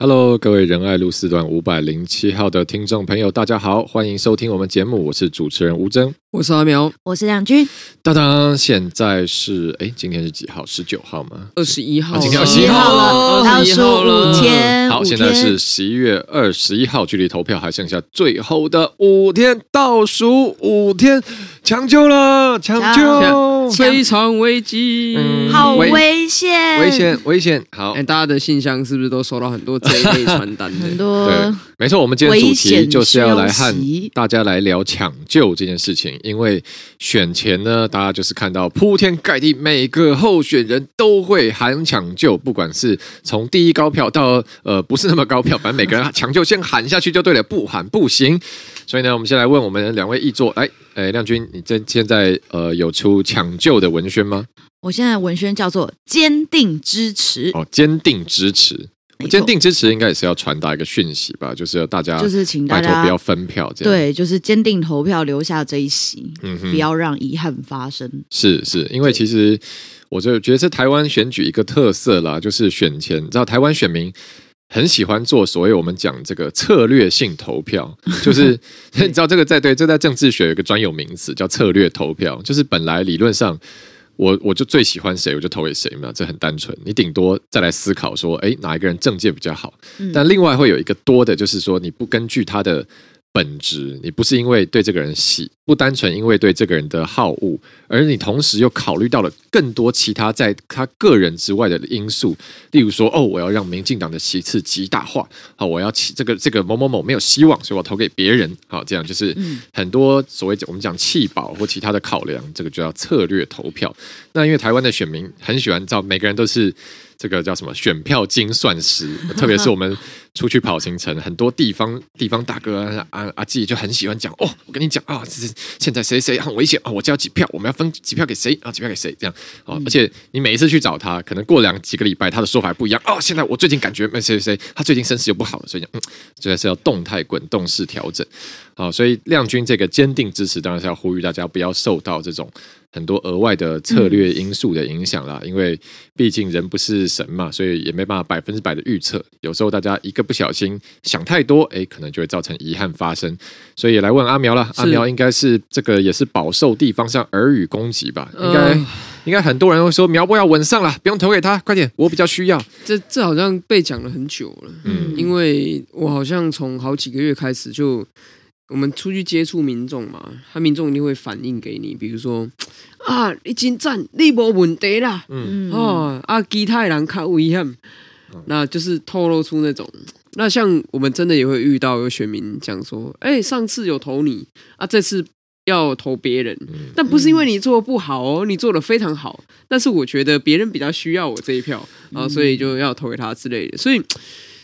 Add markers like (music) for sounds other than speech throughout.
Hello，各位仁爱路四段五百零七号的听众朋友，大家好，欢迎收听我们节目，我是主持人吴峥，我是阿苗，我是亮君。当当，现在是哎，今天是几号？十九号吗？二十一号，今天二十一号了，倒数五天。好，现在是十一月二十一号，距离投票还剩下最后的五天，倒数五天，抢救了，抢救，非常危机，嗯、好危险，危险，危险。好，哎，大家的信箱是不是都收到很多？这一类传单的，(laughs) 很多对，没错，我们今天主题就是要来和大家来聊抢救这件事情。因为选前呢，大家就是看到铺天盖地，每个候选人都会喊抢救，不管是从第一高票到呃不是那么高票，反正每个人抢救先喊下去就对了，不喊不行。所以呢，我们先来问我们两位议座，来，哎，亮君，你这现在呃有出抢救的文宣吗？我现在文宣叫做坚定支持，哦，坚定支持。坚定支持应该也是要传达一个讯息吧，就是要大家就是请大家不要分票，这样对，就是坚定投票留下这一席，嗯哼，不要让遗憾发生。是是，因为其实我就觉得是台湾选举一个特色啦，就是选前，你知道台湾选民很喜欢做所谓我们讲这个策略性投票，(laughs) 就是 (laughs) 你知道这个在对，这在政治学有一个专有名词叫策略投票，就是本来理论上。我我就最喜欢谁，我就投给谁嘛，这很单纯。你顶多再来思考说，哎，哪一个人政界比较好？但另外会有一个多的，就是说你不根据他的。本质，你不是因为对这个人喜，不单纯因为对这个人的好恶，而你同时又考虑到了更多其他在他个人之外的因素，例如说，哦，我要让民进党的席次极大化，好，我要起这个这个某某某没有希望，所以我投给别人，好，这样就是很多所谓我们讲弃保或其他的考量，这个就叫策略投票。那因为台湾的选民很喜欢，照每个人都是。这个叫什么选票精算师？特别是我们出去跑行程，很多地方地方大哥啊啊阿季就很喜欢讲哦，我跟你讲啊，这是现在谁谁很危险啊，我交几票，我们要分几票给谁啊，几票给谁这样哦。而且你每一次去找他，可能过两几个礼拜，他的说法不一样哦。现在我最近感觉谁谁谁，他最近身世又不好了，所以讲嗯，这是要动态滚动式调整。好，所以亮君这个坚定支持，当然是要呼吁大家不要受到这种。很多额外的策略因素的影响啦，因为毕竟人不是神嘛，所以也没办法百分之百的预测。有时候大家一个不小心想太多，哎，可能就会造成遗憾发生。所以也来问阿苗了，阿苗应该是这个也是饱受地方上耳语攻击吧？应该应该很多人会说苗博要稳上了，不用投给他，快点，我比较需要。这这好像被讲了很久了，嗯，因为我好像从好几个月开始就。我们出去接触民众嘛，他民众一定会反映给你，比如说啊，你真赞，你没问题啦，嗯哦啊，其他人较危险，那就是透露出那种。那像我们真的也会遇到有选民讲说，哎、欸，上次有投你啊，这次要投别人，但不是因为你做的不好哦，你做的非常好，但是我觉得别人比较需要我这一票啊，所以就要投给他之类的，所以。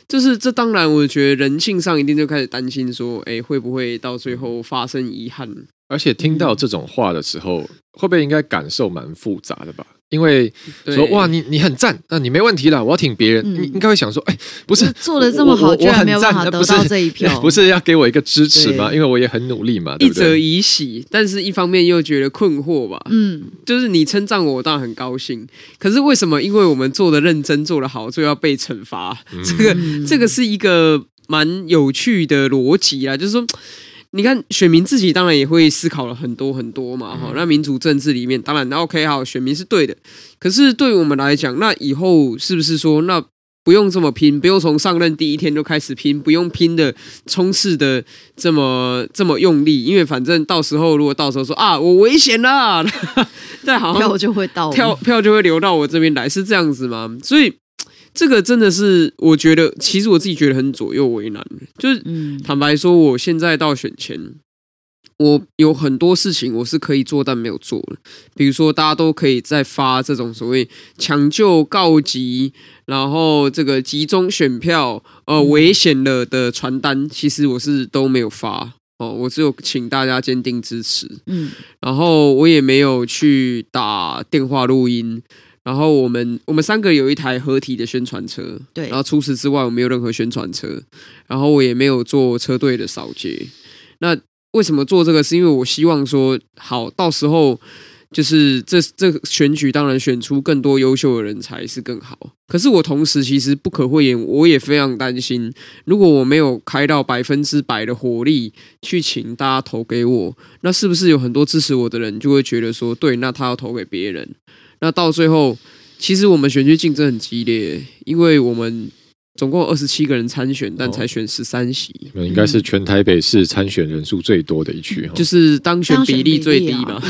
就是这，当然，我觉得人性上一定就开始担心说，哎，会不会到最后发生遗憾？而且听到这种话的时候，会不会应该感受蛮复杂的吧？因为说哇，你你很赞，那你没问题了，我要挺别人，你应该会想说，哎，不是做的这么好，居然没有办法得到这一票，(laughs) 不是要给我一个支持吗？因为我也很努力嘛，一则以喜，但是一方面又觉得困惑吧。嗯，就是你称赞我，我当然很高兴，可是为什么？因为我们做的认真，做的好，就要被惩罚？这个这个是一个蛮有趣的逻辑啊，就是说。你看，选民自己当然也会思考了很多很多嘛，哈。那民主政治里面，当然 OK 好，选民是对的。可是对我们来讲，那以后是不是说，那不用这么拼，不用从上任第一天就开始拼，不用拼的冲刺的这么这么用力？因为反正到时候如果到时候说啊，我危险了，再好票就会到，票票 (laughs) 就会流到我这边来，是这样子吗？所以。这个真的是，我觉得其实我自己觉得很左右为难。就是坦白说，我现在到选前，我有很多事情我是可以做，但没有做了。比如说，大家都可以在发这种所谓抢救告急，然后这个集中选票，呃，危险了的传单，其实我是都没有发哦。我只有请大家坚定支持，嗯，然后我也没有去打电话录音。然后我们我们三个有一台合体的宣传车，对。然后除此之外，我没有任何宣传车。然后我也没有做车队的扫街。那为什么做这个？是因为我希望说，好，到时候就是这这选举当然选出更多优秀的人才是更好。可是我同时其实不可讳言，我也非常担心，如果我没有开到百分之百的火力去请大家投给我，那是不是有很多支持我的人就会觉得说，对，那他要投给别人，那到最后，其实我们选举竞争很激烈，因为我们。总共二十七个人参选，但才选十三席，那、哦、应该是全台北市参选人数最多的一区，就是当选比例最低嘛，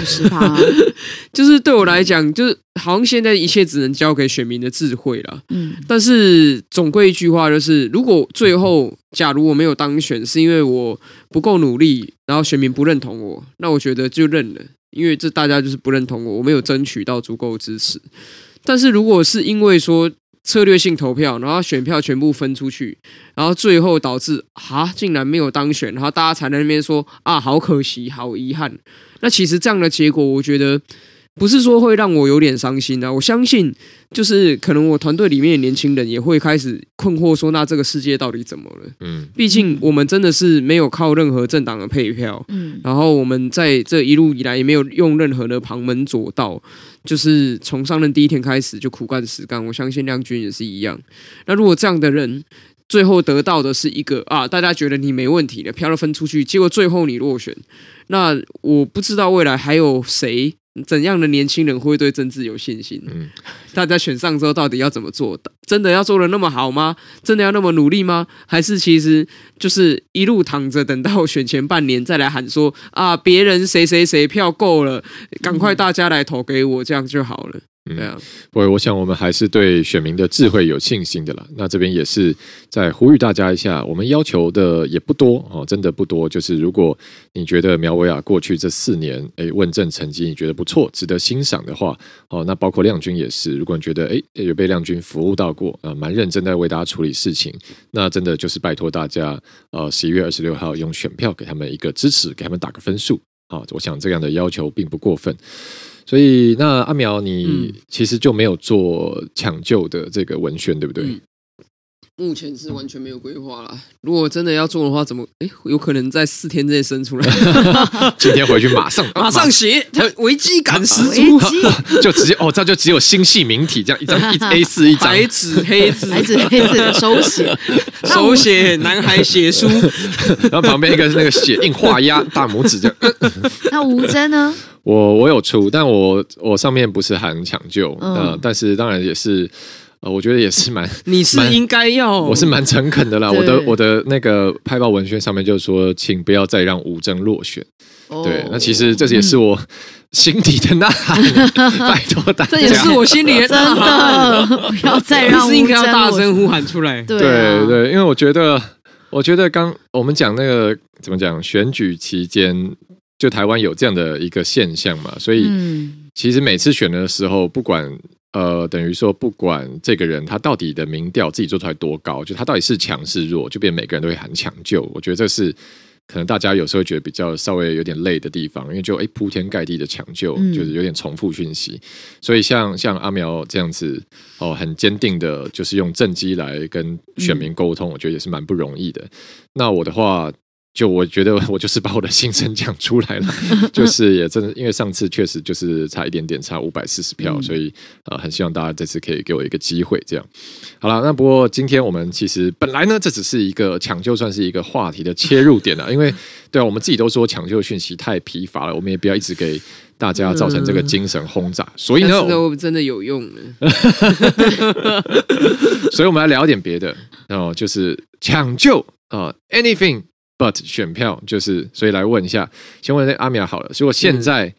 (laughs) 就是对我来讲，就是好像现在一切只能交给选民的智慧了。嗯，但是总归一句话，就是如果最后假如我没有当选，是因为我不够努力，然后选民不认同我，那我觉得就认了，因为这大家就是不认同我，我没有争取到足够支持。但是如果是因为说，策略性投票，然后选票全部分出去，然后最后导致啊，竟然没有当选，然后大家才在那边说啊，好可惜，好遗憾。那其实这样的结果，我觉得不是说会让我有点伤心啊。我相信，就是可能我团队里面的年轻人也会开始困惑，说那这个世界到底怎么了？嗯，毕竟我们真的是没有靠任何政党的配票，嗯，然后我们在这一路以来也没有用任何的旁门左道。就是从上任第一天开始就苦干实干，我相信亮君也是一样。那如果这样的人最后得到的是一个啊，大家觉得你没问题的票都分出去，结果最后你落选，那我不知道未来还有谁。怎样的年轻人会对政治有信心？嗯，大家选上之后到底要怎么做？真的要做的那么好吗？真的要那么努力吗？还是其实就是一路躺着，等到选前半年再来喊说啊，别人谁谁谁票够了，赶快大家来投给我，这样就好了。对我想我们还是对选民的智慧有信心的啦。那这边也是在呼吁大家一下，我们要求的也不多哦，真的不多。就是如果你觉得苗博雅过去这四年诶问政成绩你觉得不错，值得欣赏的话，哦，那包括亮君也是。如果你觉得诶有被亮君服务到过啊，蛮认真在为大家处理事情，那真的就是拜托大家，呃，十一月二十六号用选票给他们一个支持，给他们打个分数啊。我想这样的要求并不过分。所以，那阿苗，你其实就没有做抢救的这个文宣，对不对？嗯目前是完全没有规划了。如果真的要做的话，怎么？哎，有可能在四天之内生出来。(laughs) 今天回去马上马上写，危机感十足。(laughs) 就直接哦，这就只有星系名体这样一张一 (laughs) A 四一张白纸黑字，白纸黑字的手写，手写男孩写书，然后旁边一个是那个写印画押大拇指这样。那吴真呢？我我有出，但我我上面不是很抢救，呃，但是当然也是。我觉得也是蛮，(laughs) 你是应该要，我是蛮诚恳的啦。我的我的那个派报文宣上面就说，请不要再让吴峥落选。对，那其实这也是我 (laughs) 心底的呐喊，(laughs) 拜托大家，这也是我心里的呐喊，不要再让吴峥，应该要大声呼喊出来。对对，因为我觉得，我觉得刚我们讲那个怎么讲，选举期间就台湾有这样的一个现象嘛，所以其实每次选的时候，不管。呃，等于说，不管这个人他到底的民调自己做出来多高，就他到底是强是弱，就变每个人都会喊抢救。我觉得这是可能大家有时候觉得比较稍微有点累的地方，因为就诶铺天盖地的抢救，就是有点重复讯息。嗯、所以像像阿苗这样子哦，很坚定的，就是用政绩来跟选民沟通，我觉得也是蛮不容易的。那我的话。就我觉得 (laughs) 我就是把我的心声讲出来了，(laughs) 就是也真的，因为上次确实就是差一点点，差五百四十票，所以呃很希望大家这次可以给我一个机会，这样好了。那不过今天我们其实本来呢，这只是一个抢救，算是一个话题的切入点了，因为 (laughs) 对啊，我们自己都说抢救讯息太疲乏了，我们也不要一直给大家造成这个精神轰炸，所以呢，我们真的有用呢，所以我们来聊点别的哦，就是抢救啊，anything。But 选票就是，所以来问一下，先问阿苗好了。如果现在，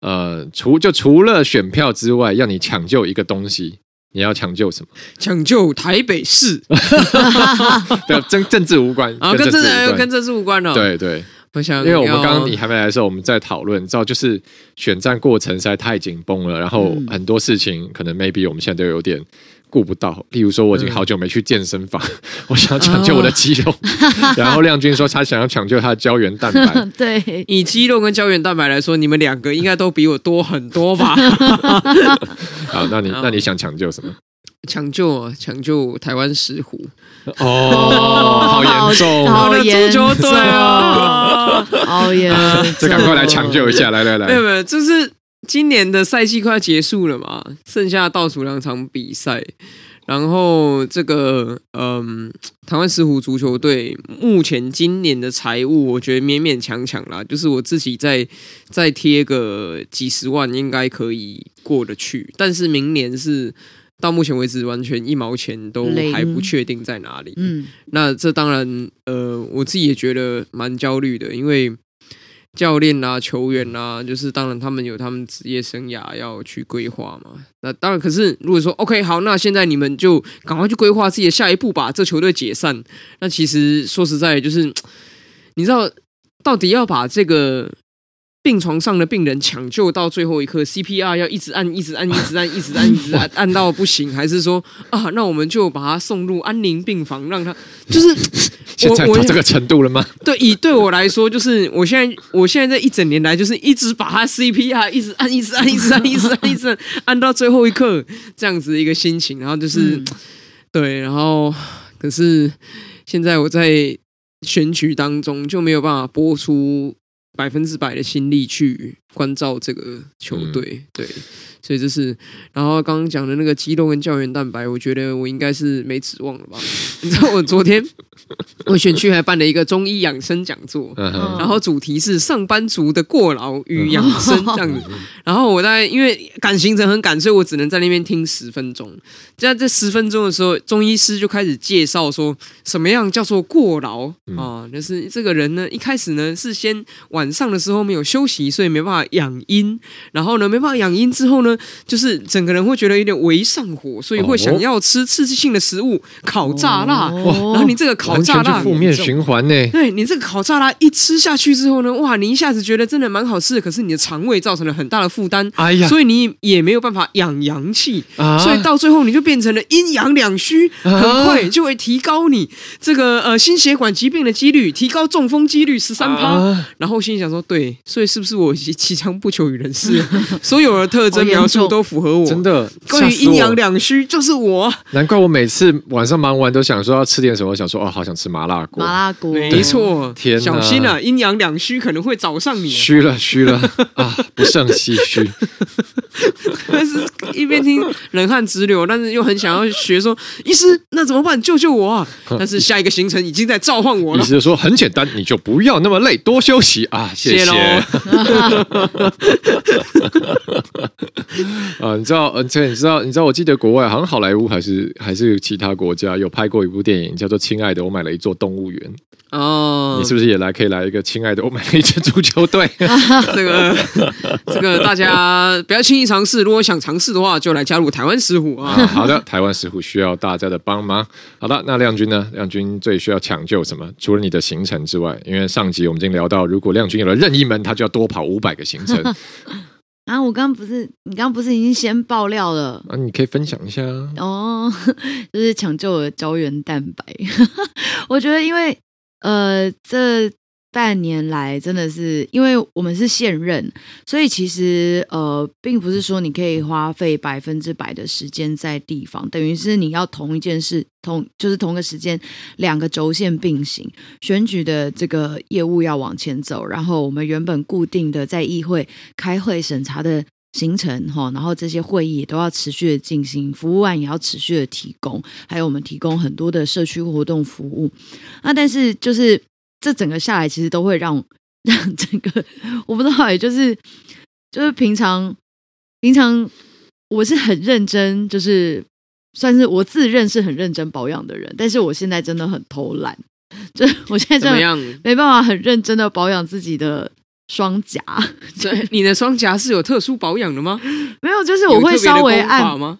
嗯、呃，除就除了选票之外，要你抢救一个东西，你要抢救什么？抢救台北市，(laughs) 对，政政治无关啊，跟政治跟政治无关哦。对对，我想，因为我们刚刚你还没来的时候，我们在讨论，你知道，就是选战过程实在太紧绷了，然后很多事情可能 maybe 我们现在都有点。顾不到，例如说，我已经好久没去健身房，嗯、(laughs) 我想要抢救我的肌肉。哦、(laughs) 然后亮君说他想要抢救他的胶原蛋白。(laughs) 对，以肌肉跟胶原蛋白来说，你们两个应该都比我多很多吧？好，那你那你想抢救什么？抢救啊，抢救台湾石虎。哦，好严重，好的足球队啊，好严，这赶快来抢救一下，来来来，没有没有，就是。今年的赛季快要结束了嘛，剩下倒数两场比赛。然后这个，嗯，台湾石虎足球队目前今年的财务，我觉得勉勉强强啦，就是我自己再再贴个几十万，应该可以过得去。但是明年是到目前为止，完全一毛钱都还不确定在哪里。嗯，那这当然，呃，我自己也觉得蛮焦虑的，因为。教练啊，球员啊，就是当然他们有他们职业生涯要去规划嘛。那当然，可是如果说 OK 好，那现在你们就赶快去规划自己的下一步，吧这球队解散。那其实说实在，就是你知道，到底要把这个。病床上的病人抢救到最后一刻，CPR 要一直按，一直按，一直按，一直按，(laughs) 一直按，按到不行，还是说啊，那我们就把他送入安宁病房，让他 (laughs) 就是现在到这个程度了吗？(laughs) 对，以对我来说，就是我现在，我现在这一整年来，就是一直把他 CPR 一直按，一直按，一直按，一直按，一直按，按到最后一刻，这样子的一个心情，然后就是、嗯、对，然后可是现在我在选举当中就没有办法播出。百分之百的心力去关照这个球队，对，所以这是。然后刚刚讲的那个肌肉跟胶原蛋白，我觉得我应该是没指望了吧？(laughs) 你知道我昨天我选区还办了一个中医养生讲座，(laughs) 然后主题是上班族的过劳与养生这样子。(laughs) 然后我在因为赶行程很赶，所以我只能在那边听十分钟。在这十分钟的时候，中医师就开始介绍说什么样叫做过劳啊？就是这个人呢，一开始呢是先晚。上的时候没有休息，所以没办法养阴。然后呢，没办法养阴之后呢，就是整个人会觉得有点微上火，所以会想要吃刺激性的食物，烤炸辣。然后你这个烤炸辣负面循环呢？对，你这个烤炸辣一吃下去之后呢，哇，你一下子觉得真的蛮好吃的，可是你的肠胃造成了很大的负担。哎呀，所以你也没有办法养阳气，所以到最后你就变成了阴阳两虚，很快就会提高你这个呃心血管疾病的几率，提高中风几率十三趴。然后心里。想说对，所以是不是我其强不求于人事？(laughs) 所有的特征描述都符合我。真的，关于阴阳两虚就是我。难怪我每次晚上忙完都想说要吃点什么，想说哦，好想吃麻辣锅。麻辣锅，没错。天，小心啊，阴阳两虚可能会找上你。虚了，虚了啊，不胜唏嘘。(laughs) 但是一边听冷汗直流，但是又很想要学说，医师那怎么办？救救我啊！但是下一个行程已经在召唤我了。医师说很简单，你就不要那么累，多休息啊。谢谢。(laughs) (laughs) 啊，你知道，而且你知道，你知道，我记得国外好像好莱坞还是还是其他国家有拍过一部电影，叫做《亲爱的，我买了一座动物园》。哦，你是不是也来可以来一个？亲爱的，我买了一支足球队。(laughs) 这个这个大家不要轻易尝试，如果想尝试的话，就来加入台湾石虎啊。好的，台湾石虎需要大家的帮忙。好的，那亮君呢？亮君最需要抢救什么？除了你的行程之外，因为上集我们已经聊到，如果亮君有了任意门，他就要多跑五百个行程。(laughs) 啊，我刚刚不是你刚刚不是已经先爆料了？啊，你可以分享一下哦，(laughs) 就是抢救我的胶原蛋白。我觉得因为。呃，这半年来真的是，因为我们是现任，所以其实呃，并不是说你可以花费百分之百的时间在地方，等于是你要同一件事，同就是同个时间两个轴线并行，选举的这个业务要往前走，然后我们原本固定的在议会开会审查的。行程哈，然后这些会议也都要持续的进行，服务案也要持续的提供，还有我们提供很多的社区活动服务。那但是就是这整个下来，其实都会让让整个我不知道，也就是就是平常平常我是很认真，就是算是我自认是很认真保养的人，但是我现在真的很偷懒，(laughs) 就我现在真的没办法很认真的保养自己的。双颊，(laughs) 对，你的双颊是有特殊保养的吗？(laughs) 没有，就是我会稍微按吗？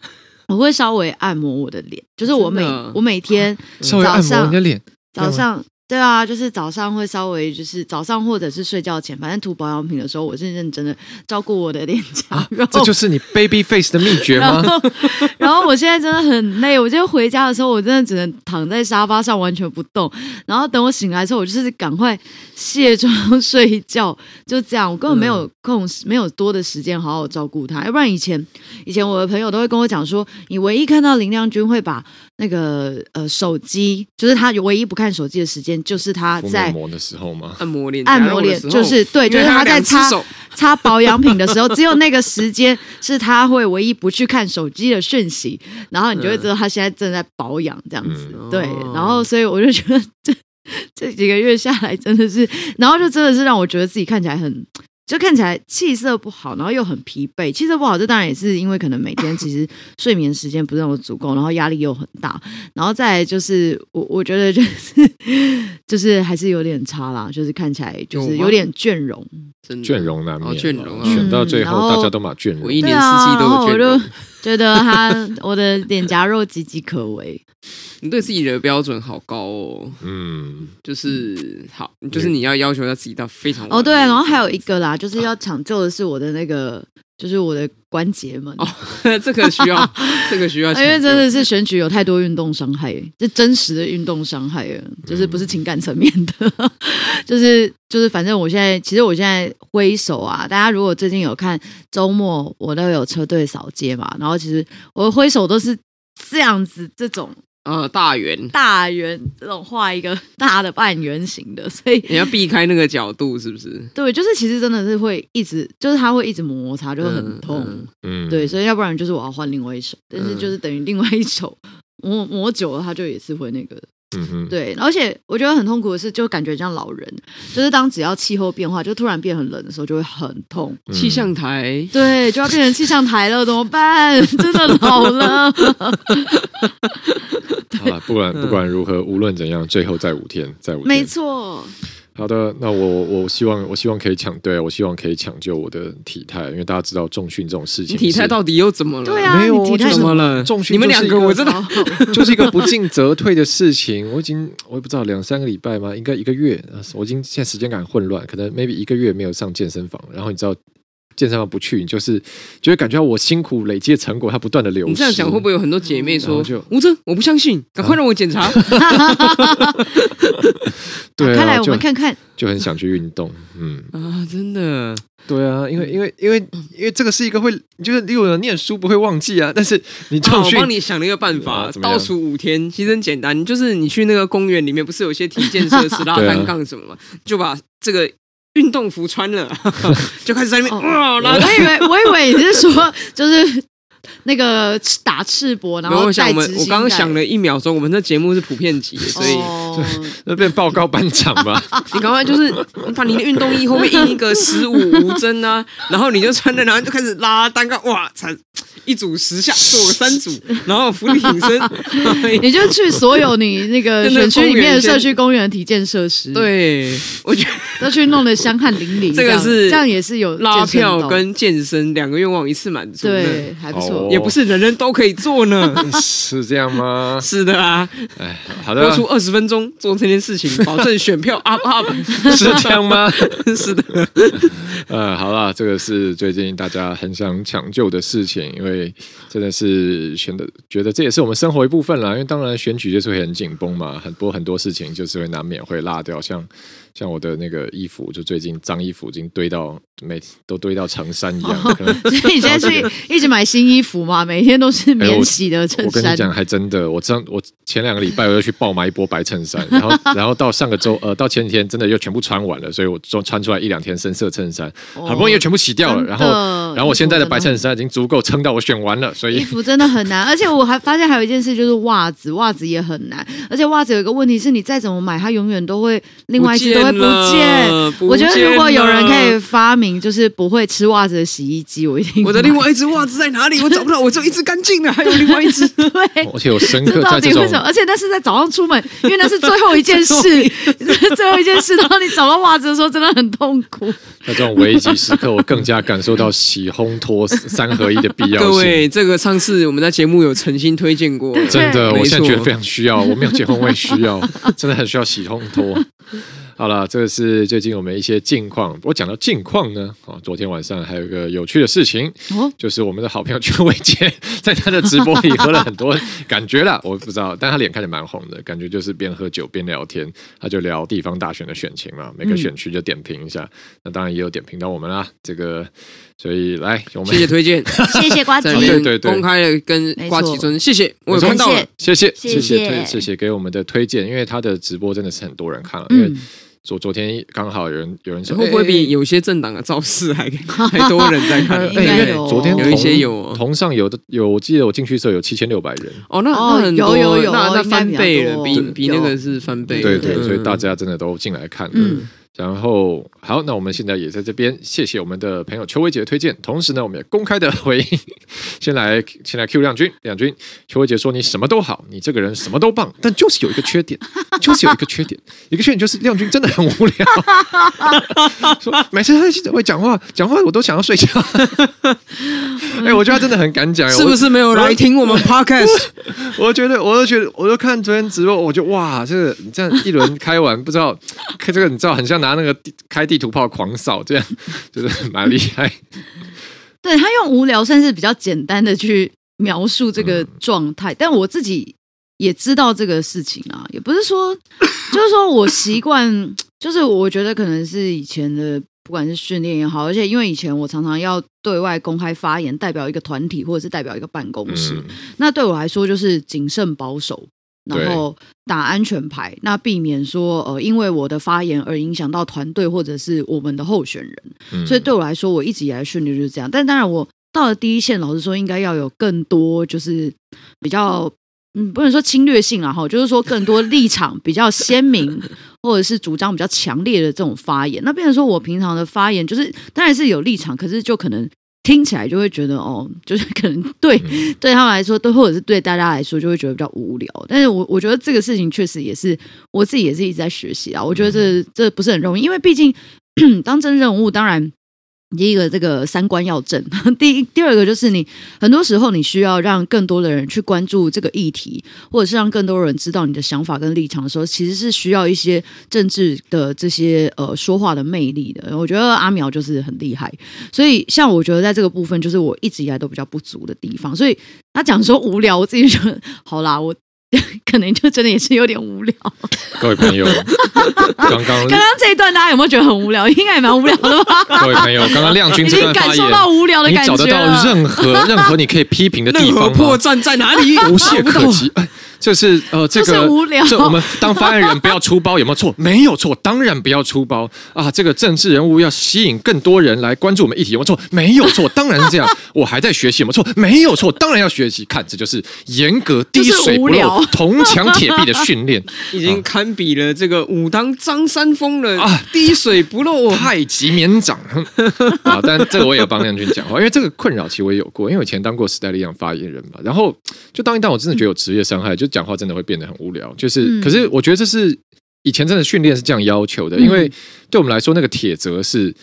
我会稍微按摩我的脸，就是我每我每天早上你的脸，早上。对啊，就是早上会稍微就是早上或者是睡觉前，反正涂保养品的时候，我是认真的照顾我的脸颊。啊、这就是你 baby face 的秘诀吗？然后，然后我现在真的很累，我今天回家的时候，我真的只能躺在沙发上完全不动。然后等我醒来之后，我就是赶快卸妆 (laughs) 睡觉，就这样，我根本没有空，嗯、没有多的时间好好照顾它。要不然以前以前我的朋友都会跟我讲说，你唯一看到林亮君会把那个呃手机，就是他唯一不看手机的时间，就是他在按摩的时候吗？按摩脸，按摩脸，就是对，就是他在擦擦保养品的时候，只有那个时间是他会唯一不去看手机的讯息，然后你就会知道他现在正在保养这样子。嗯、对，然后所以我就觉得这这几个月下来真的是，然后就真的是让我觉得自己看起来很。就看起来气色不好，然后又很疲惫。气色不好，这当然也是因为可能每天其实睡眠时间不是那么足够，然后压力又很大。然后再来就是我我觉得就是 (laughs) 就是还是有点差啦，就是看起来就是有点倦容，倦容难免，倦容选到最后大家都蛮倦容，我一年四季都有倦容。觉得他我的脸颊肉岌岌可危。(laughs) 你对自己的标准好高哦，嗯，就是好，就是你要要求要自己到非常哦，对，然后还有一个啦，就是要抢救的是我的那个，就是我的关节们。哦，(laughs) 这个需要，(laughs) 这个需要，因为真的是选举有太多运动伤害，这真实的运动伤害，就是不是情感层面的，就 (laughs) 是就是，反正我现在其实我现在挥手啊，大家如果最近有看周末我都有车队扫街嘛，然后其实我挥手都是这样子，这种。呃，大圆，大圆这种画一个 (laughs) 大的半圆形的，所以你要避开那个角度，是不是？对，就是其实真的是会一直，就是它会一直摩擦，就会很痛。嗯，嗯对，所以要不然就是我要换另外一手，但是就是等于另外一手磨磨久了，它就也是会那个。嗯哼，对，而且我觉得很痛苦的是，就感觉像老人，就是当只要气候变化，就突然变很冷的时候，就会很痛。气象台，对，就要变成气象台了，怎么办？(laughs) 真的老了。好了，不管不管如何，无论怎样，最后再五天，再五天，没错。好的，那我我希望我希望可以抢，对，我希望可以抢救我的体态，因为大家知道重训这种事情，体态到底又怎么了？对啊，没有体态怎么了？重训，你们两个我知道，就是一个不进则退的事情。我已经我也不知道两三个礼拜吗？应该一个月。我已经现在时间感混乱，可能 maybe 一个月没有上健身房，然后你知道。健身房不去，你就是就会感觉到我辛苦累积的成果，它不断的流失。你这样讲会不会有很多姐妹说：“吴尊，我不相信，赶快让我检查。啊” (laughs) 对、啊，看来我们看看，就很想去运动。嗯啊，真的，对啊，因为因为因为因为这个是一个会，就是例如念书不会忘记啊，但是你重训，我帮你想了一个办法，啊、倒数五天，其实很简单，就是你去那个公园里面，不是有些体健设施 (laughs) 拉单杠什么嘛，就把这个。运动服穿了，(laughs) 就开始在那边。哦、我以为，我以为你是说，就是那个打赤膊，然后我想我们，我刚刚想了一秒钟，我们这节目是普遍级，所以就变报告班长吧。(laughs) 你赶快就是把你的运动衣后面印一个十五无针啊，(laughs) 然后你就穿着，然后就开始拉单杠，哇，才。一组十下，做个三组，然后伏地挺身，你就去所有你那个选区里面的社区公园的体健设施。对，我觉得都去弄得香汗淋漓。这个是这样也是有拉票跟健身两个愿望一次满足，对，还不错。也不是人人都可以做呢，(laughs) 是这样吗？(laughs) 是的啊。哎，好的，播出二十分钟做这件事情，保证选票 up up，(laughs) 是这样吗？是的。呃，好了，这个是最近大家很想抢救的事情，因为。真的是选的，觉得这也是我们生活一部分啦。因为当然选举就是会很紧绷嘛，很多很多事情就是会难免会落掉，像。像我的那个衣服，就最近脏衣服已经堆到每都堆到成山一样。哦、(laughs) 所以你现在去一直买新衣服吗？每天都是免洗的衬衫。我跟你讲，还真的，我上我前两个礼拜我又去爆买一波白衬衫，然后 (laughs) 然后到上个周呃到前几天真的又全部穿完了，所以我就穿出来一两天深色衬衫，好不容易又全部洗掉了。然后然后我现在的白衬衫已经足够撑到我选完了，所以衣服真的很难。而且我还发现还有一件事就是袜子，袜子也很难。而且袜子有一个问题是你再怎么买，它永远都会另外一只不见，我觉得如果有人可以发明，就是不会吃袜子的洗衣机，我一定。(laughs) 我的另外一只袜子在哪里？我找不到，我只有一只干净的，(laughs) 还有另外一只。对，而 (laughs) 且我深刻在这种，而且那是在早上出门，因为那是最后一件事，最后一件事。然后你找到袜子的时候，真的很痛苦。在这种危急时刻，我更加感受到洗烘脱三合一的必要性。各位，这个上次我们在节目有诚心推荐过，真的，我现在觉得非常需要。我没有结婚，我也需要，真的很需要洗烘脱。好了，这是最近我们一些近况。我讲到近况呢，啊，昨天晚上还有一个有趣的事情，哦，就是我们的好朋友邱伟杰在他的直播里喝了很多，感觉啦，(laughs) 我不知道，但他脸看着蛮红的，感觉就是边喝酒边聊天，他就聊地方大选的选情嘛，每个选区就点评一下，嗯、那当然也有点评到我们啦，这个。所以来，我们谢谢推荐，(laughs) 谢谢瓜吉，对对对，公开的跟瓜吉尊，谢谢，我有看到了，谢谢谢谢推谢。谢给我们的推荐，因为他的直播真的是很多人看了，因为昨昨天刚好有人有人说，会不会比有些政党的造势还 (laughs) 还多人在看？因为昨天有一些有同上有的有，我记得我进去的时候有七千六百人，哦，那那很多，那那翻倍了，比比那个是翻倍，对对，所以大家真的都进来看，嗯。然后好，那我们现在也在这边，谢谢我们的朋友邱伟杰的推荐。同时呢，我们也公开的回应，先来先来 Q 亮君，亮君，邱伟杰说你什么都好，你这个人什么都棒，但就是有一个缺点，就是有一个缺点，一个缺点就是亮君真的很无聊，(laughs) 说每次他记者会讲话，讲话我都想要睡觉。(laughs) 哎，我觉得他真的很敢讲，(laughs) 是不是没有来听我们 Podcast？我觉得，我都觉得，我都看昨天直播，我就哇，这个你这样一轮开完，不知道开这个，你知道很像拿。拿那个地开地图炮狂扫，这样就是蛮厉害。(laughs) 对，他用无聊算是比较简单的去描述这个状态，嗯、但我自己也知道这个事情啊，也不是说，(laughs) 就是说我习惯，就是我觉得可能是以前的，不管是训练也好，而且因为以前我常常要对外公开发言，代表一个团体或者是代表一个办公室，嗯、那对我来说就是谨慎保守。然后打安全牌，那避免说呃，因为我的发言而影响到团队或者是我们的候选人。嗯、所以对我来说，我一直以来训练就是这样。但当然，我到了第一线，老实说，应该要有更多就是比较嗯，不能说侵略性啊，哈，就是说更多 (laughs) 立场比较鲜明或者是主张比较强烈的这种发言。那变成说我平常的发言就是当然是有立场，可是就可能。听起来就会觉得哦，就是可能对对他们来说，都或者是对大家来说，就会觉得比较无聊。但是我我觉得这个事情确实也是我自己也是一直在学习啊。我觉得这这不是很容易，因为毕竟 (clears throat) 当真人物，当然。第一个，这个三观要正；(laughs) 第一，第二个就是你很多时候你需要让更多的人去关注这个议题，或者是让更多人知道你的想法跟立场的时候，其实是需要一些政治的这些呃说话的魅力的。我觉得阿苗就是很厉害，所以像我觉得在这个部分，就是我一直以来都比较不足的地方。所以他讲说无聊，我自己觉得好啦，我。(laughs) 可能就真的也是有点无聊。各位朋友，(laughs) 刚刚刚刚这一段大家有没有觉得很无聊？应该也蛮无聊的吧？各位朋友，刚刚亮君这段发言，你感受到无聊的感觉，你找得到任何任何你可以批评的地方吗？(laughs) 破绽在哪里？无懈可击。就是呃，这个无聊，这我们当发言人不要出包有没有错？没有错，当然不要出包啊！这个政治人物要吸引更多人来关注我们议题有没有错？没有错，当然是这样。我还在学习有没有错？没有错，当然要学习。看，这就是严格滴水不漏、(laughs) 铜墙铁壁的训练，(laughs) 已经堪比了这个武当张三丰了啊！滴水不漏，太极绵掌 (laughs) 啊！但这个我也要帮亮君讲话，因为这个困扰其实我也有过，因为我以前当过时代力量发言人嘛，然后就当一当，我真的觉得有职业伤害，就。讲话真的会变得很无聊，就是，可是我觉得这是以前真的训练是这样要求的，因为对我们来说，那个铁则是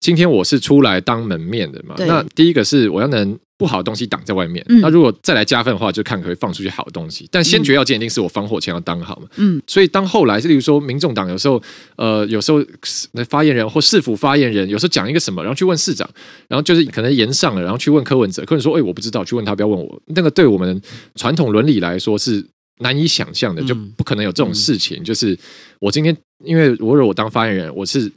今天我是出来当门面的嘛。那第一个是我要能不好的东西挡在外面，那如果再来加分的话，就看可以放出去好的东西。但先决要件一定是我防火墙要当好嘛。嗯，所以当后来，例如说民众党有时候，呃，有时候那发言人或市府发言人有时候讲一个什么，然后去问市长，然后就是可能延上了，然后去问柯文哲，柯文哲说：“哎，我不知道，去问他，不要问我。”那个对我们传统伦理来说是。难以想象的，就不可能有这种事情。嗯、就是我今天，因为我如果我当发言人，我是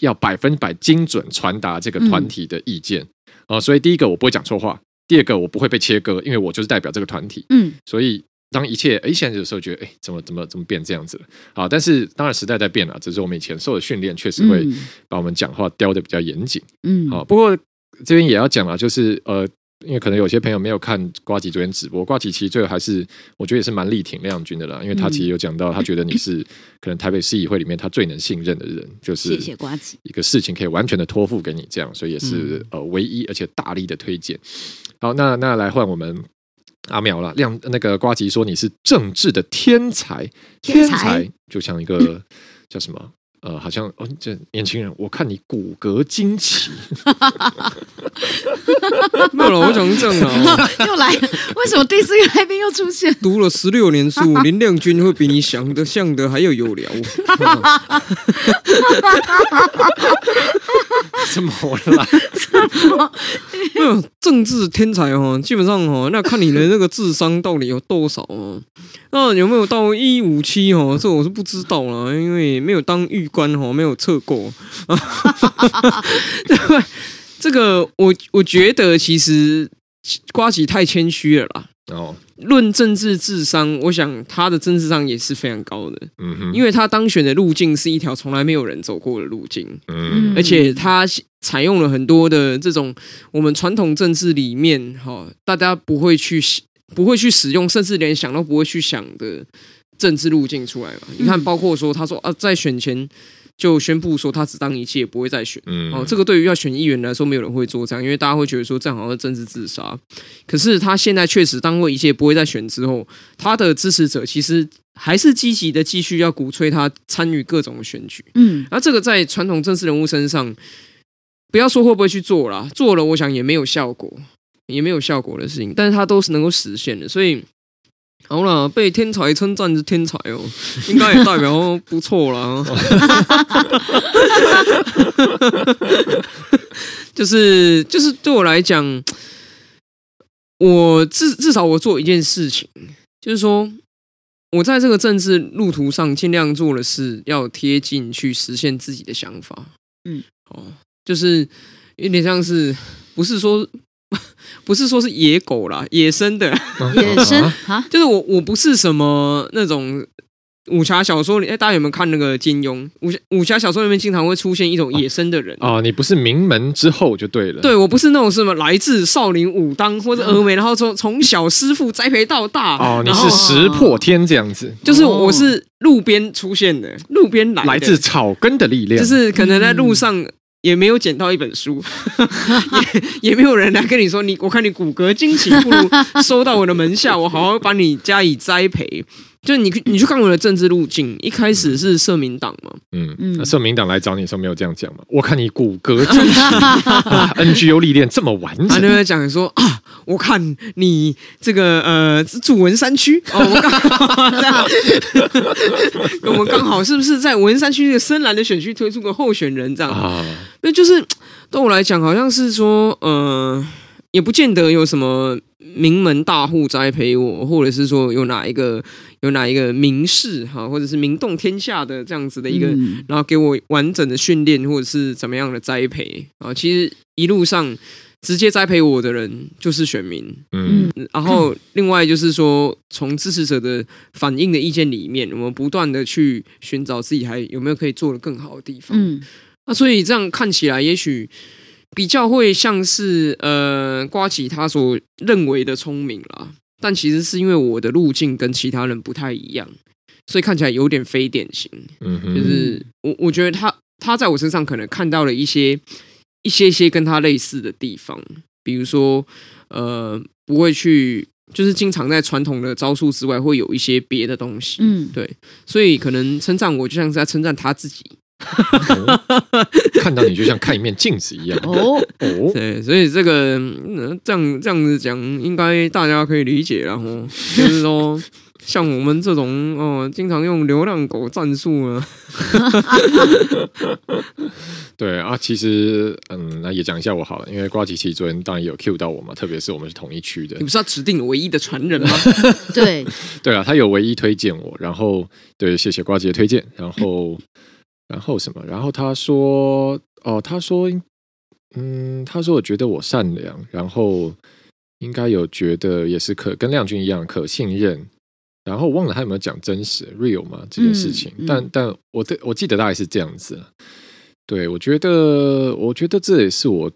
要百分百精准传达这个团体的意见呃，所以第一个我不会讲错话，第二个我不会被切割，因为我就是代表这个团体。嗯，所以当一切哎，现在有时候觉得哎，怎么怎么怎么变这样子了？啊，但是当然时代在变了，只是我们以前受的训练确实会把我们讲话雕的比较严谨。嗯，好，不过这边也要讲了，就是呃。因为可能有些朋友没有看瓜吉昨天直播，瓜吉其实最后还是我觉得也是蛮力挺亮君的啦，因为他其实有讲到，他觉得你是可能台北市议会里面他最能信任的人，就是谢谢瓜吉，一个事情可以完全的托付给你这样，所以也是呃唯一而且大力的推荐。好，那那来换我们阿苗了，亮那个瓜吉说你是政治的天才，天才就像一个 (laughs) 叫什么？呃，好像哦，这年轻人，我看你骨骼惊奇。(laughs) 没有了，我讲正了，(laughs) 又来，为什么第四个来宾又出现？读了十六年书，林亮君会比你想的像的还要有聊。(laughs) 怎么了？(laughs) 没有政治天才哈，基本上哈，那看你的那个智商到底有多少啊？那有没有到一五七哈？这我是不知道啦，因为没有当预。官哈没有测过，(laughs) 对，这个我我觉得其实瓜吉太谦虚了啦。哦，论政治智商，我想他的政治上也是非常高的。嗯哼，因为他当选的路径是一条从来没有人走过的路径。嗯，而且他采用了很多的这种我们传统政治里面哈，大家不会去不会去使用，甚至连想都不会去想的。政治路径出来了，你看，包括说，他说啊，在选前就宣布说他只当一届，不会再选。嗯，哦，这个对于要选议员来说，没有人会做这样，因为大家会觉得说这样好像是政治自杀。可是他现在确实当过一届，不会再选之后，他的支持者其实还是积极的继续要鼓吹他参与各种选举。嗯，那这个在传统政治人物身上，不要说会不会去做啦，做了我想也没有效果，也没有效果的事情，但是他都是能够实现的，所以。好了，被天才称赞是天才哦，应该也代表不错啦。(laughs) 就是就是对我来讲，我至至少我做一件事情，就是说我在这个政治路途上尽量做的是要贴近去实现自己的想法。嗯，哦，就是有点像是不是说。(laughs) 不是说是野狗啦，野生的，野生？啊，就是我，我不是什么那种武侠小说里，哎，大家有没有看那个金庸？武侠武侠小说里面经常会出现一种野生的人。啊、哦，你不是名门之后就对了，对我不是那种什么来自少林武当或者峨眉，然后从从小师傅栽培到大哦，你是石破天这样子，就是我是路边出现的，路边来的。来自草根的力量，就是可能在路上。也没有捡到一本书，(laughs) 也也没有人来跟你说，你我看你骨骼惊奇，不如收到我的门下，我好好把你加以栽培。就你，你去看我的政治路径，一开始是社民党嘛，嗯嗯，社民党来找你的时候没有这样讲嘛？我看你骨骼惊奇，NGO 历练这么完整，他就在讲说啊，我看你这个呃住文山区哦，我刚好 (laughs) 这样，我们刚好是不是在文山区这个深蓝的选区推出个候选人这样啊？那就是对我来讲，好像是说呃。也不见得有什么名门大户栽培我，或者是说有哪一个有哪一个名士哈，或者是名动天下的这样子的一个，嗯、然后给我完整的训练或者是怎么样的栽培啊。其实一路上直接栽培我的人就是选民，嗯，然后另外就是说，从支持者的反应的意见里面，我们不断的去寻找自己还有没有可以做的更好的地方，嗯，那所以这样看起来，也许。比较会像是呃，刮起他所认为的聪明啦，但其实是因为我的路径跟其他人不太一样，所以看起来有点非典型。嗯哼，就是我我觉得他他在我身上可能看到了一些一些些跟他类似的地方，比如说呃，不会去就是经常在传统的招数之外会有一些别的东西。嗯，对，所以可能称赞我就像是在称赞他自己。哦、(laughs) 看到你就像看一面镜子一样。哦。哦，对，所以这个、嗯、这样这样子讲，应该大家可以理解，然后就是说，像我们这种哦，经常用流浪狗战术啊，(laughs) (laughs) 对啊，其实嗯，那也讲一下我好了，因为瓜吉其实昨天当然有 cue 到我嘛，特别是我们是同一区的，你不是要指定唯一的传人吗？对。对啊，他有唯一推荐我，然后对，谢谢瓜吉的推荐，然后。然后什么？然后他说：“哦，他说，嗯，他说我觉得我善良，然后应该有觉得也是可跟亮君一样可信任。然后我忘了他有没有讲真实 real 嘛这件事情，嗯嗯、但但我的我记得大概是这样子。对，我觉得，我觉得这也是我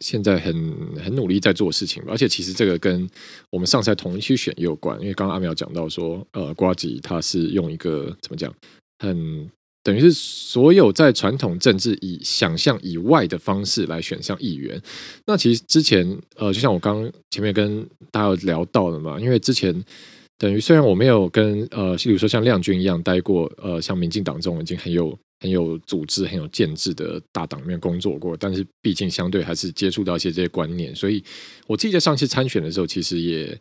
现在很很努力在做的事情吧。而且其实这个跟我们上次同一区选有关，因为刚刚阿苗讲到说，呃，瓜吉他是用一个怎么讲很。”等于是所有在传统政治以想象以外的方式来选上议员。那其实之前呃，就像我刚前面跟大家有聊到的嘛，因为之前等于虽然我没有跟呃，比如说像亮君一样待过呃，像民进党这种已经很有很有组织、很有建制的大党里面工作过，但是毕竟相对还是接触到一些这些观念，所以我自己在上次参选的时候，其实也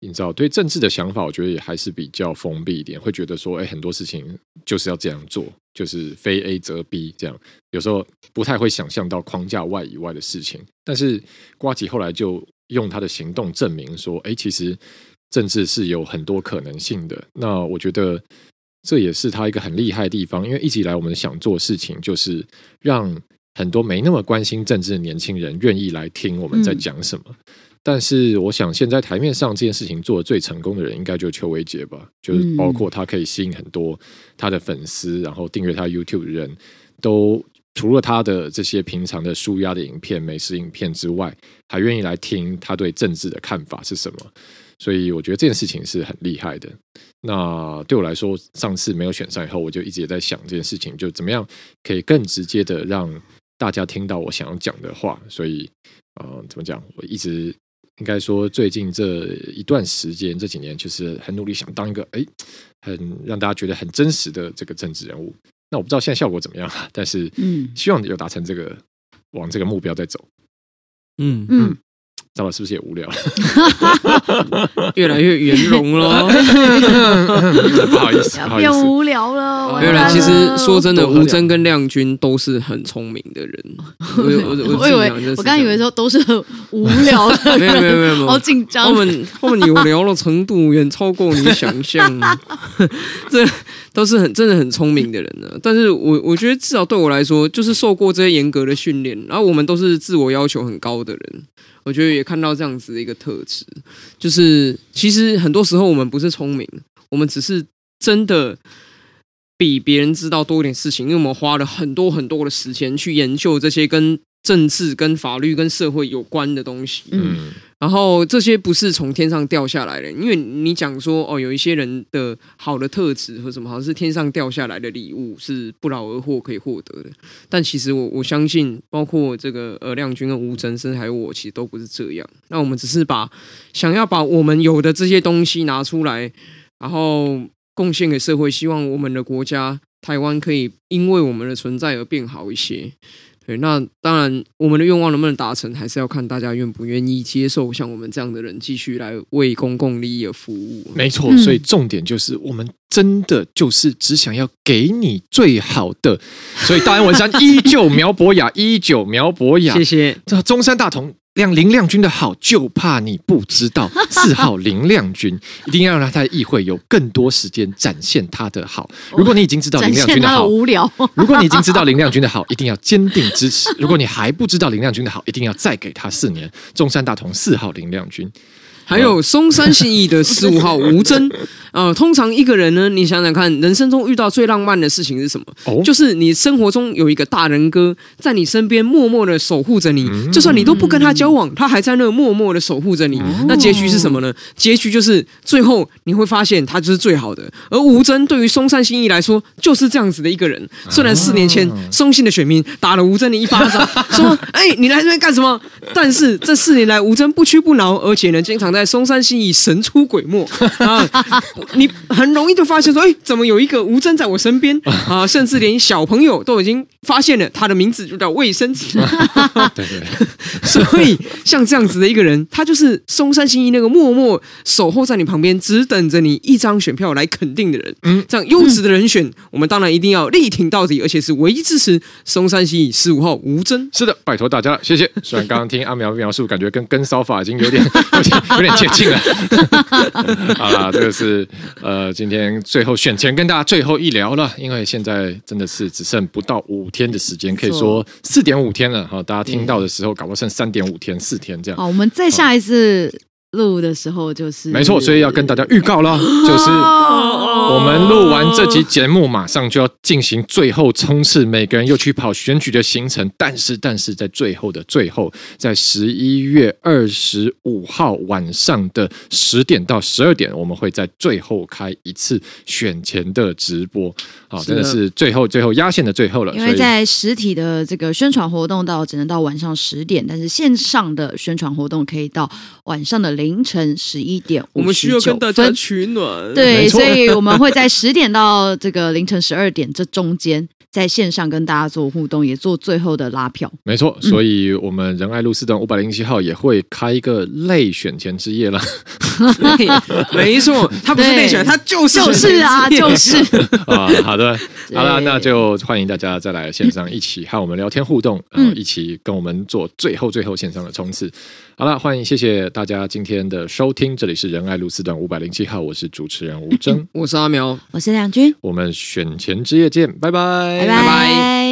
你知道对政治的想法，我觉得也还是比较封闭一点，会觉得说，哎，很多事情就是要这样做，就是非 A 则 B 这样，有时候不太会想象到框架外以外的事情。但是瓜吉后来就用他的行动证明说，哎，其实政治是有很多可能性的。那我觉得。这也是他一个很厉害的地方，因为一直以来我们想做事情，就是让很多没那么关心政治的年轻人愿意来听我们在讲什么。嗯、但是，我想现在台面上这件事情做的最成功的人，应该就是邱维杰吧？就是包括他可以吸引很多他的粉丝，然后订阅他 YouTube 的人都除了他的这些平常的舒压的影片、美食影片之外，还愿意来听他对政治的看法是什么。所以我觉得这件事情是很厉害的。那对我来说，上次没有选上以后，我就一直也在想这件事情，就怎么样可以更直接的让大家听到我想要讲的话。所以，呃，怎么讲？我一直应该说，最近这一段时间，这几年，就是很努力想当一个哎，很让大家觉得很真实的这个政治人物。那我不知道现在效果怎么样，但是嗯，希望有达成这个往这个目标在走。嗯嗯。嗯知道是不是也无聊？(laughs) 越来越圆融了，(laughs) 不好意思，变无聊了。原来其实说真的，吴征跟亮君都是很聪明的人。我我 (laughs) 我以为我刚以为说都是很无聊的，没有没有没有，好紧张。后面后面有聊的程度远超过你想象，这都是很真的很聪明的人呢。但是我我觉得至少对我来说，就是受过这些严格的训练，然后我们都是自我要求很高的人。我觉得也看到这样子的一个特质，就是其实很多时候我们不是聪明，我们只是真的比别人知道多一点事情，因为我们花了很多很多的时间去研究这些跟政治、跟法律、跟社会有关的东西。嗯。然后这些不是从天上掉下来的，因为你讲说哦，有一些人的好的特质或什么，好像是天上掉下来的礼物，是不劳而获可以获得的。但其实我我相信，包括这个呃亮君跟吴峥，甚至还有我，其实都不是这样。那我们只是把想要把我们有的这些东西拿出来，然后贡献给社会，希望我们的国家台湾可以因为我们的存在而变好一些。对，那当然，我们的愿望能不能达成，还是要看大家愿不愿意接受像我们这样的人继续来为公共利益而服务。没错，所以重点就是，我们真的就是只想要给你最好的。所以大安文山 (laughs) 依旧苗博雅，依旧苗博雅。谢谢。这中山大同。亮林亮君的好，就怕你不知道。(laughs) 四号林亮君，一定要让他在议会有更多时间展现他的好。如果你已经知道林亮君的好，无聊。(laughs) 如果你已经知道林亮君的好，一定要坚定支持。如果你还不知道林亮君的好，一定要再给他四年。中山大同四号林亮君。还有松山信义的十五号吴真，(laughs) 呃，通常一个人呢，你想想看，人生中遇到最浪漫的事情是什么？哦、就是你生活中有一个大人哥在你身边默默的守护着你，嗯、就算你都不跟他交往，他还在那默默的守护着你。嗯、那结局是什么呢？结局就是最后你会发现他就是最好的。而吴真对于松山信义来说就是这样子的一个人。虽然四年前松信的选民打了吴真的一巴掌，说：(laughs) “哎，你来这边干什么？”但是这四年来，吴真不屈不挠，而且呢，经常在。在松山信义神出鬼没 (laughs) 啊，你很容易就发现说，哎，怎么有一个吴征在我身边 (laughs) 啊？甚至连小朋友都已经发现了他的名字就叫卫生纸。对 (laughs) 对，所以像这样子的一个人，他就是松山信义那个默默守候在你旁边，只等着你一张选票来肯定的人。嗯，这样优质的人选，我们当然一定要力挺到底，而且是唯一支持松山信义十五号吴征。是的，拜托大家了，谢谢。虽然刚刚听阿苗描述，感觉跟跟骚法已经有点有点有点。接近了，好 (laughs) 啦，这个是呃，今天最后选前跟大家最后一聊了，因为现在真的是只剩不到五天的时间，可以说四点五天了哈。大家听到的时候，搞不好剩三点五天、四天这样。好，我们再下一次。录的时候就是没错，所以要跟大家预告了，(gasps) 就是我们录完这集节目，马上就要进行最后冲刺，每个人又去跑选举的行程。但是，但是在最后的最后，在十一月二十五号晚上的十点到十二点，我们会在最后开一次选前的直播。好，真的是最后最后压线的最后了。因为在实体的这个宣传活动到只能到晚上十点，但是线上的宣传活动可以到晚上的。凌晨十一点我们需要跟大家取暖。对，所以我们会在十点到这个凌晨十二点这中间。在线上跟大家做互动，也做最后的拉票。没错，所以我们仁爱路四段五百零七号也会开一个类选前之夜了。(laughs) 没错，他不是内选，他就是就是啊，就是 (laughs) 啊。好的，好了，那就欢迎大家再来线上一起和我们聊天互动，然后一起跟我们做最后最后线上的冲刺。好了，欢迎谢谢大家今天的收听，这里是仁爱路四段五百零七号，我是主持人吴峥，(laughs) 我是阿苗，我是梁军，我们选前之夜见，拜拜。拜拜。